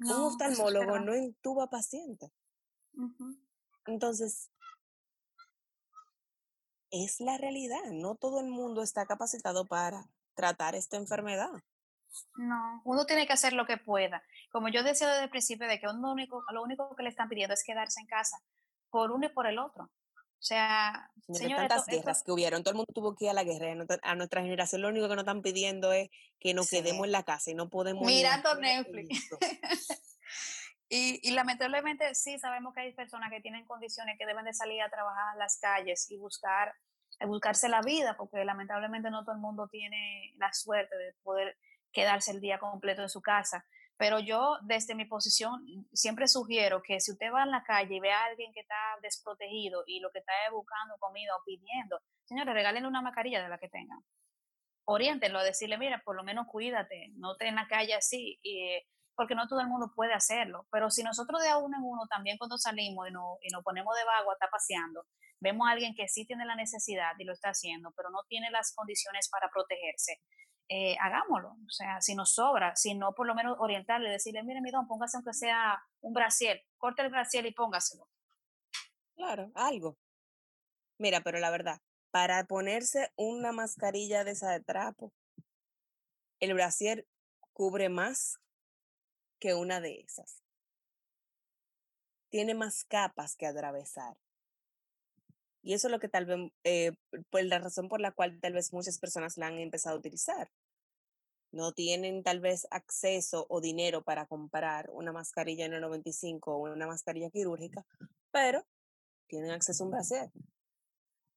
un oftalmólogo no entuba pacientes. Entonces, es la realidad. No todo el mundo está capacitado para tratar esta enfermedad.
No, uno tiene que hacer lo que pueda. Como yo decía desde el principio, de que uno único, lo único que le están pidiendo es quedarse en casa, por uno y por el otro. O sea,
señores, tantas guerras que hubieron, todo el mundo tuvo que ir a la guerra. A nuestra generación lo único que nos están pidiendo es que nos quedemos en la casa y no podemos...
Mirando Netflix. y, y, lamentablemente sí sabemos que hay personas que tienen condiciones que deben de salir a trabajar a las calles y buscar, buscarse la vida, porque lamentablemente no todo el mundo tiene la suerte de poder quedarse el día completo en su casa. Pero yo, desde mi posición, siempre sugiero que si usted va en la calle y ve a alguien que está desprotegido y lo que está es buscando comida o pidiendo, señores, regálenle una mascarilla de la que tengan. Oriéntenlo a decirle, mira, por lo menos cuídate, no esté en la calle así, porque no todo el mundo puede hacerlo. Pero si nosotros de uno en uno, también cuando salimos y, no, y nos ponemos de vago a estar paseando, vemos a alguien que sí tiene la necesidad y lo está haciendo, pero no tiene las condiciones para protegerse, eh, hagámoslo. O sea, si nos sobra, si no, por lo menos orientarle, decirle, mire, mi don, póngase aunque sea un brasiel, corte el brasiel y póngaselo.
Claro, algo. Mira, pero la verdad, para ponerse una mascarilla de esa de trapo, el brasier cubre más que una de esas. Tiene más capas que atravesar. Y eso es lo que tal vez, eh, pues la razón por la cual tal vez muchas personas la han empezado a utilizar. No tienen tal vez acceso o dinero para comprar una mascarilla N95 o una mascarilla quirúrgica, pero tienen acceso a un brasier.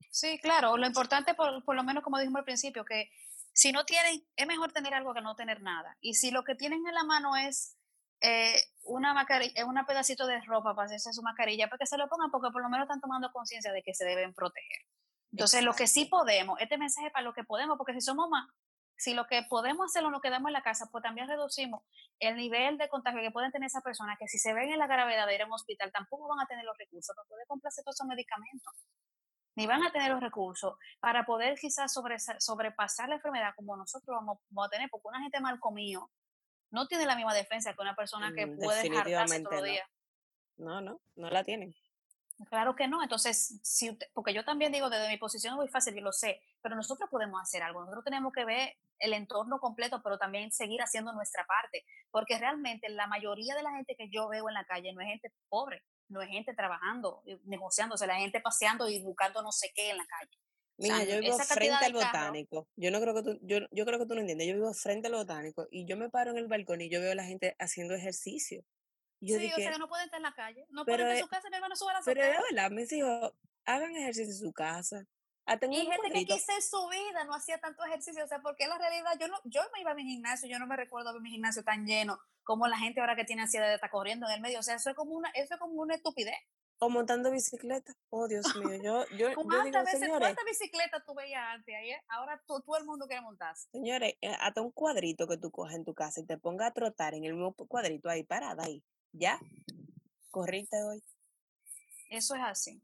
Sí, claro. Lo importante, por, por lo menos como dijimos al principio, que si no tienen, es mejor tener algo que no tener nada. Y si lo que tienen en la mano es eh, una mascarilla, un pedacito de ropa para hacerse su mascarilla, para que se lo pongan, porque por lo menos están tomando conciencia de que se deben proteger. Entonces, lo que sí podemos, este mensaje para lo que podemos, porque si somos más, si lo que podemos hacerlo nos quedamos en la casa, pues también reducimos el nivel de contagio que pueden tener esas personas que si se ven en la gravedad de ir a un hospital, tampoco van a tener los recursos para poder comprarse todos esos medicamentos. Ni van a tener los recursos para poder quizás sobrepasar la enfermedad como nosotros vamos, vamos, a tener, porque una gente mal comido, no tiene la misma defensa que una persona que mm, puede hartarse todo el día.
No, no, no la tienen.
Claro que no. Entonces, si porque yo también digo, desde mi posición es muy fácil, yo lo sé, pero nosotros podemos hacer algo. Nosotros tenemos que ver el entorno completo, pero también seguir haciendo nuestra parte, porque realmente la mayoría de la gente que yo veo en la calle no es gente pobre, no es gente trabajando, negociándose, la gente paseando y buscando no sé qué en la calle.
Mira, yo vivo frente al botánico. yo no creo que tú, yo, yo creo que tú no entiendes. Yo vivo frente al botánico y yo me paro en el balcón y yo veo a la gente haciendo ejercicio.
Yo sí, o sea, no pueden estar en la calle. No pueden estar en su casa, mi hermano sube a la
Pero de verdad, mis hijos, hagan ejercicio en su casa.
y gente que quise en su vida no hacía tanto ejercicio. O sea, porque la realidad, yo no, yo me iba a mi gimnasio, yo no me recuerdo ver mi gimnasio tan lleno como la gente ahora que tiene ansiedad de estar corriendo en el medio. O sea, eso es como una, eso es como una estupidez.
O montando bicicleta. Oh, Dios mío. Yo, yo, yo
digo, veces, ¿Cuántas bicicletas tú veías antes? Ahí, ahora todo, el mundo quiere montarse.
Señores, eh, hasta un cuadrito que tú coges en tu casa y te pongas a trotar en el mismo cuadrito ahí, parada ahí. ¿Ya? Corriste hoy.
Eso es así.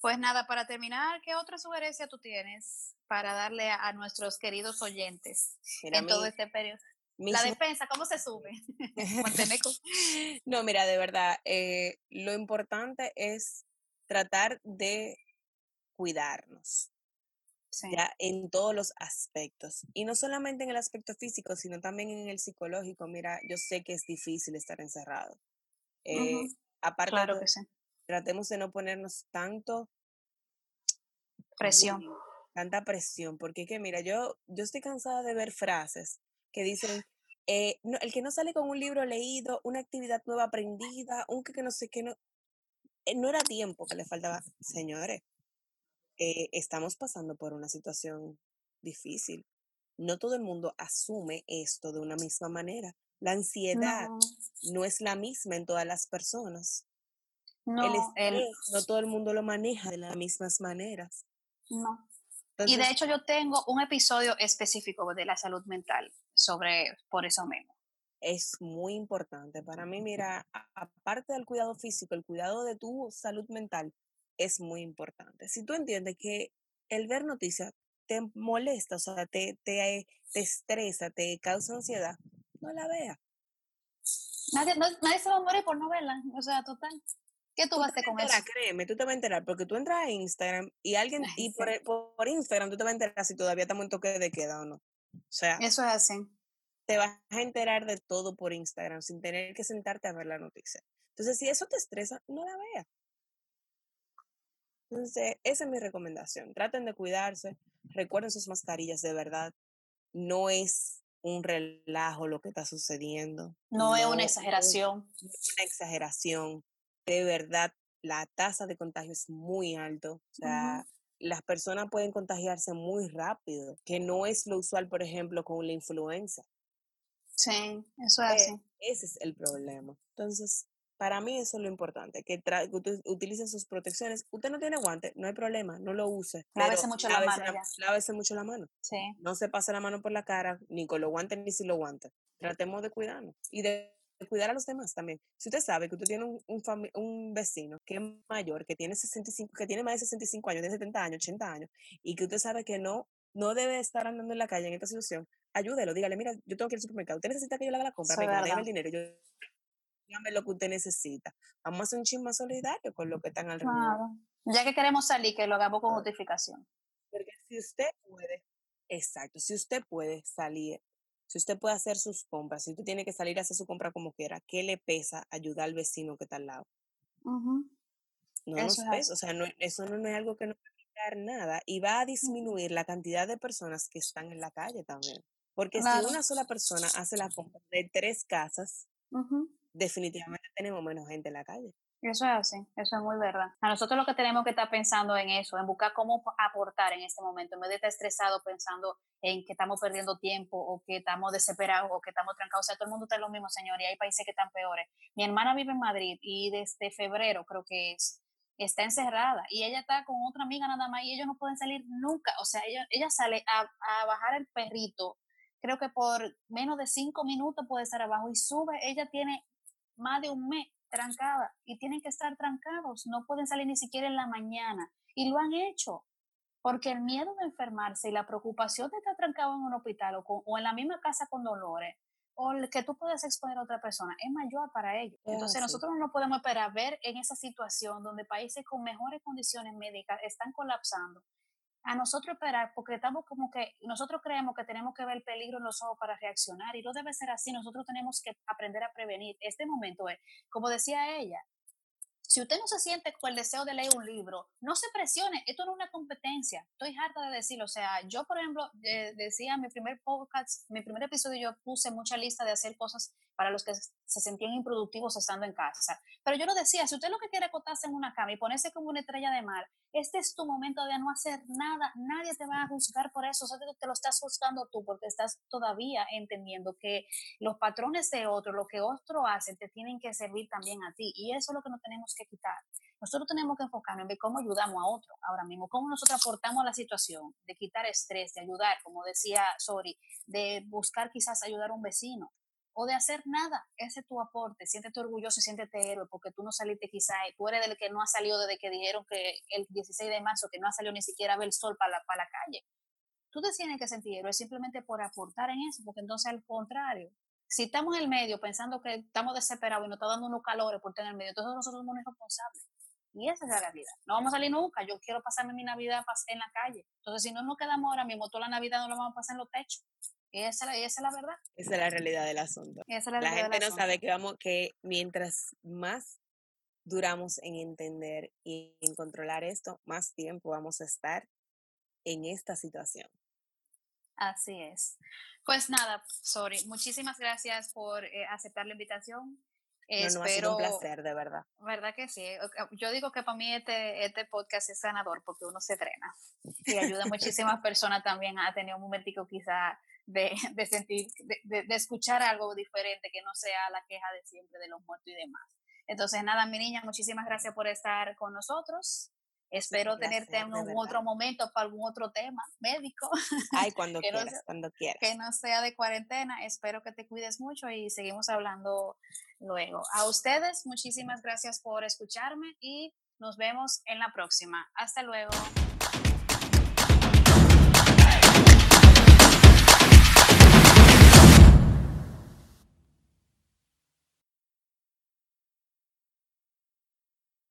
Pues nada, para terminar, ¿qué otra sugerencia tú tienes para darle a, nuestros queridos oyentes en todo este periodo? La defensa, ¿cómo se sube?
no, mira, de verdad, eh, lo importante es tratar de cuidarnos. Ya en todos los aspectos. Y no solamente en el aspecto físico, sino también en el psicológico. Mira, yo sé que es difícil estar encerrado. Eh, aparte,
claro que sí.
tratemos de no ponernos tanto
presión.
Tanta presión, porque que mira, yo, yo estoy cansada de ver frases que dicen, eh, el que no sale con un libro leído, una actividad nueva aprendida, un que, no sé qué, no, eh, no era tiempo que le faltaba. Señores, eh, estamos pasando por una situación difícil. No todo el mundo asume esto de una misma manera. La ansiedad no, es la misma en todas las personas. No, el no todo el mundo lo maneja de las mismas maneras.
No y de hecho yo tengo un episodio específico de la salud mental sobre por eso mismo.
Es muy importante. Para mí, mira, aparte del cuidado físico, el cuidado de tu salud mental es muy importante. Si tú entiendes que el ver noticias te molesta, o sea, te, te, te estresa, te causa ansiedad, no la veas.
Nadie, nadie se va a morir por no verla, o sea, total. ¿Qué tú, vas a hacer con eso?
Créeme, tú te vas a enterar, porque tú entras a Instagram y alguien, y por, por, Instagram tú te vas a enterar si todavía estamos en toque de queda o no. O sea,
eso es así.
Te vas a enterar de todo por Instagram sin tener que sentarte a ver la noticia. Entonces, si eso te estresa, no la veas. Entonces, esa es mi recomendación. Traten de cuidarse, recuerden sus mascarillas de verdad. No es un relajo lo que está sucediendo.
No, es una exageración.
No es una exageración de verdad la tasa de contagio es muy alto. O sea, las personas pueden contagiarse muy rápido, que no es lo usual, por ejemplo, con la influenza.
Sí, eso es así.
Ese es el problema. Entonces, para mí eso es lo importante, que, utilicen sus protecciones. Usted no tiene guante, no hay problema, no lo use.
Lávese mucho la mano.
lávese mucho la mano.
Sí.
No se pase la mano por la cara, ni con los guantes, ni sin los guantes. Tratemos de cuidarnos. Y de cuidar a los demás también. Si usted sabe que usted tiene un, un, un, vecino que es mayor, que tiene 65, que tiene más de 65 años, de 70 años, 80 años, y que usted sabe que no, no debe estar andando en la calle en esta situación, ayúdelo, dígale, mira, yo tengo que ir al supermercado, usted necesita que yo le haga la compra, venga, déjame el dinero, yo dígame lo que usted necesita. Vamos a hacer un chisme solidario con lo que están alrededor. Claro.
Ya que queremos salir, que lo hagamos con notificación.
Porque si usted puede, exacto, si usted puede salir si usted puede hacer sus compras, si usted tiene que salir a hacer su compra como quiera, ¿qué le pesa ayudar al vecino que está al lado? No eso nos pesa, o sea, eso no, es algo que no va a quitar nada y va a disminuir la cantidad de personas que están en la calle también. Porque si una sola persona hace la compra de tres casas, definitivamente tenemos menos gente en la calle.
Eso es así, eso es muy verdad. A nosotros lo que tenemos que estar pensando en eso, en buscar cómo aportar en este momento, en vez de estar estresado pensando en que estamos perdiendo tiempo o que estamos desesperados o que estamos trancados. O sea, todo el mundo está en lo mismo, señor, y hay países que están peores. Mi hermana vive en Madrid y desde febrero creo que es, está encerrada y ella está con otra amiga nada más y ellos no pueden salir nunca. O sea, ella, ella sale a, a bajar el perrito, creo que por menos de cinco minutos puede estar abajo y sube. Ella tiene más de un mes trancada y tienen que estar trancados, no pueden salir ni siquiera en la mañana y lo han hecho porque el miedo de enfermarse y la preocupación de estar trancado en un hospital o, en la misma casa con dolores o que tú puedes exponer a otra persona es mayor para ellos. Entonces nosotros no podemos esperar ver en esa situación donde países con mejores condiciones médicas están colapsando a nosotros esperar, porque estamos como que, nosotros creemos que tenemos que ver el peligro en los ojos para reaccionar y no debe ser así, nosotros tenemos que aprender a prevenir. Este momento es, como decía ella, si usted no se siente con el deseo de leer un libro, no se presione, esto no es una competencia, estoy harta de decirlo, o sea, yo por ejemplo decía en mi primer podcast, mi primer episodio yo puse mucha lista de hacer cosas para los que se sentían improductivos estando en casa. Pero yo lo decía, si usted lo que quiere acotarse en una cama y ponerse como una estrella de mar, este es tu momento de no hacer nada, nadie te va a juzgar por eso, o sea, te lo estás juzgando tú porque estás todavía entendiendo que los patrones de otro, lo que otro hace, te tienen que servir también a ti y eso es lo que no tenemos que quitar. Nosotros tenemos que enfocarnos en ver cómo ayudamos a otro ahora mismo, cómo nosotros aportamos a la situación, de quitar estrés, de ayudar, como decía Sori, de buscar quizás ayudar a un vecino, o de hacer nada. Ese es tu aporte. Siéntete orgulloso y siéntete héroe porque tú no saliste quizá, tú eres del que no ha salido desde que dijeron que el 16 de marzo, que no ha salido ni siquiera a ver el sol para la, para la calle. Tú te tienes que sentir héroe simplemente por aportar en eso, porque entonces al contrario, si estamos en el medio pensando que estamos desesperados y nos está dando unos calores por en el medio, entonces nosotros somos irresponsables. Y esa es la realidad. No vamos a salir nunca. Yo quiero pasarme mi Navidad en la calle. Entonces, si no nos quedamos ahora mismo, toda la Navidad no la vamos a pasar en los techos. Y esa, es la verdad.
Esa es la realidad del asunto.
la,
gente no sabe que vamos que mientras más duramos en entender y en controlar esto, más tiempo vamos a estar en esta situación.
Así es. Pues nada, sorry. Muchísimas gracias por eh, aceptar la invitación.
No, no, ha sido un placer, de verdad.
¿Verdad que sí? Yo digo que para mí este, este podcast es sanador porque uno se drena y ayuda a muchísimas personas también a tener un momentico quizá de, de sentir, de, de, escuchar algo diferente que no sea la queja de siempre de los muertos y demás. Entonces, nada, mi niña, muchísimas gracias por estar con nosotros. Espero tenerte en algún otro momento para algún otro tema médico.
Ay, cuando quieras, cuando quieras.
Que no sea de cuarentena. Espero que te cuides mucho y seguimos hablando luego. A ustedes, muchísimas gracias por escucharme y nos vemos en la próxima. Hasta luego.